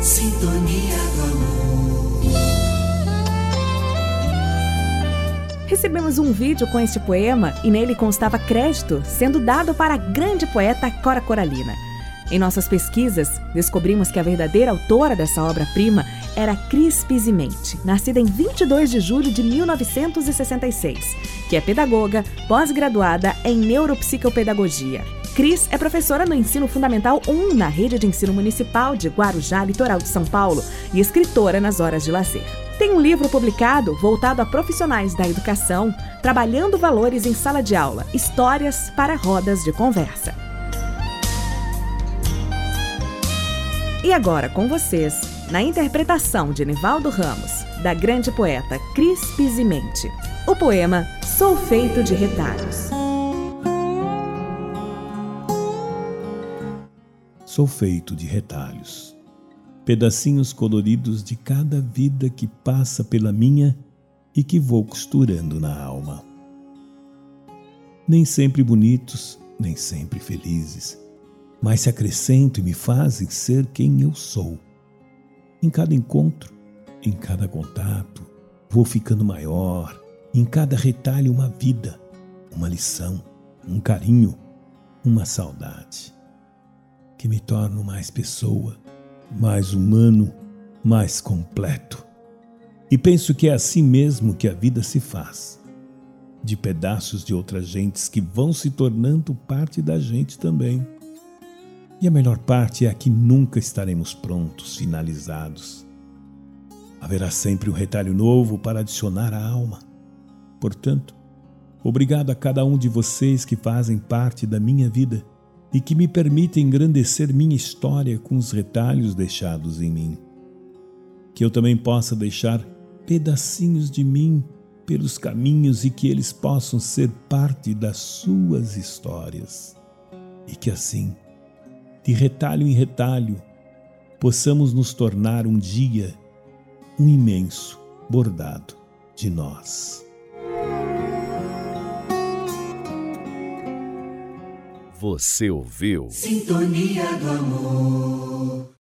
Sintonia do amor. Recebemos um vídeo com este poema e nele constava crédito sendo dado para a grande poeta Cora Coralina. Em nossas pesquisas, descobrimos que a verdadeira autora dessa obra-prima era Cris Pizimente, nascida em 22 de julho de 1966, que é pedagoga, pós-graduada em neuropsicopedagogia. Cris é professora no Ensino Fundamental 1 na Rede de Ensino Municipal de Guarujá, litoral de São Paulo, e escritora nas horas de lazer. Tem um livro publicado voltado a profissionais da educação, trabalhando valores em sala de aula, histórias para rodas de conversa. E agora com vocês, na interpretação de Nivaldo Ramos, da grande poeta Cris Pizimente, o poema Sou Feito de Retalhos. Sou feito de retalhos, pedacinhos coloridos de cada vida que passa pela minha e que vou costurando na alma. Nem sempre bonitos, nem sempre felizes mas se acrescentam e me fazem ser quem eu sou. Em cada encontro, em cada contato, vou ficando maior, em cada retalho, uma vida, uma lição, um carinho, uma saudade, que me torno mais pessoa, mais humano, mais completo. E penso que é assim mesmo que a vida se faz, de pedaços de outras gentes que vão se tornando parte da gente também. E a melhor parte é que nunca estaremos prontos, finalizados. Haverá sempre um retalho novo para adicionar à alma. Portanto, obrigado a cada um de vocês que fazem parte da minha vida e que me permitem engrandecer minha história com os retalhos deixados em mim. Que eu também possa deixar pedacinhos de mim pelos caminhos e que eles possam ser parte das suas histórias. E que assim de retalho em retalho, possamos nos tornar um dia um imenso bordado de nós. Você ouviu? Sintonia do amor.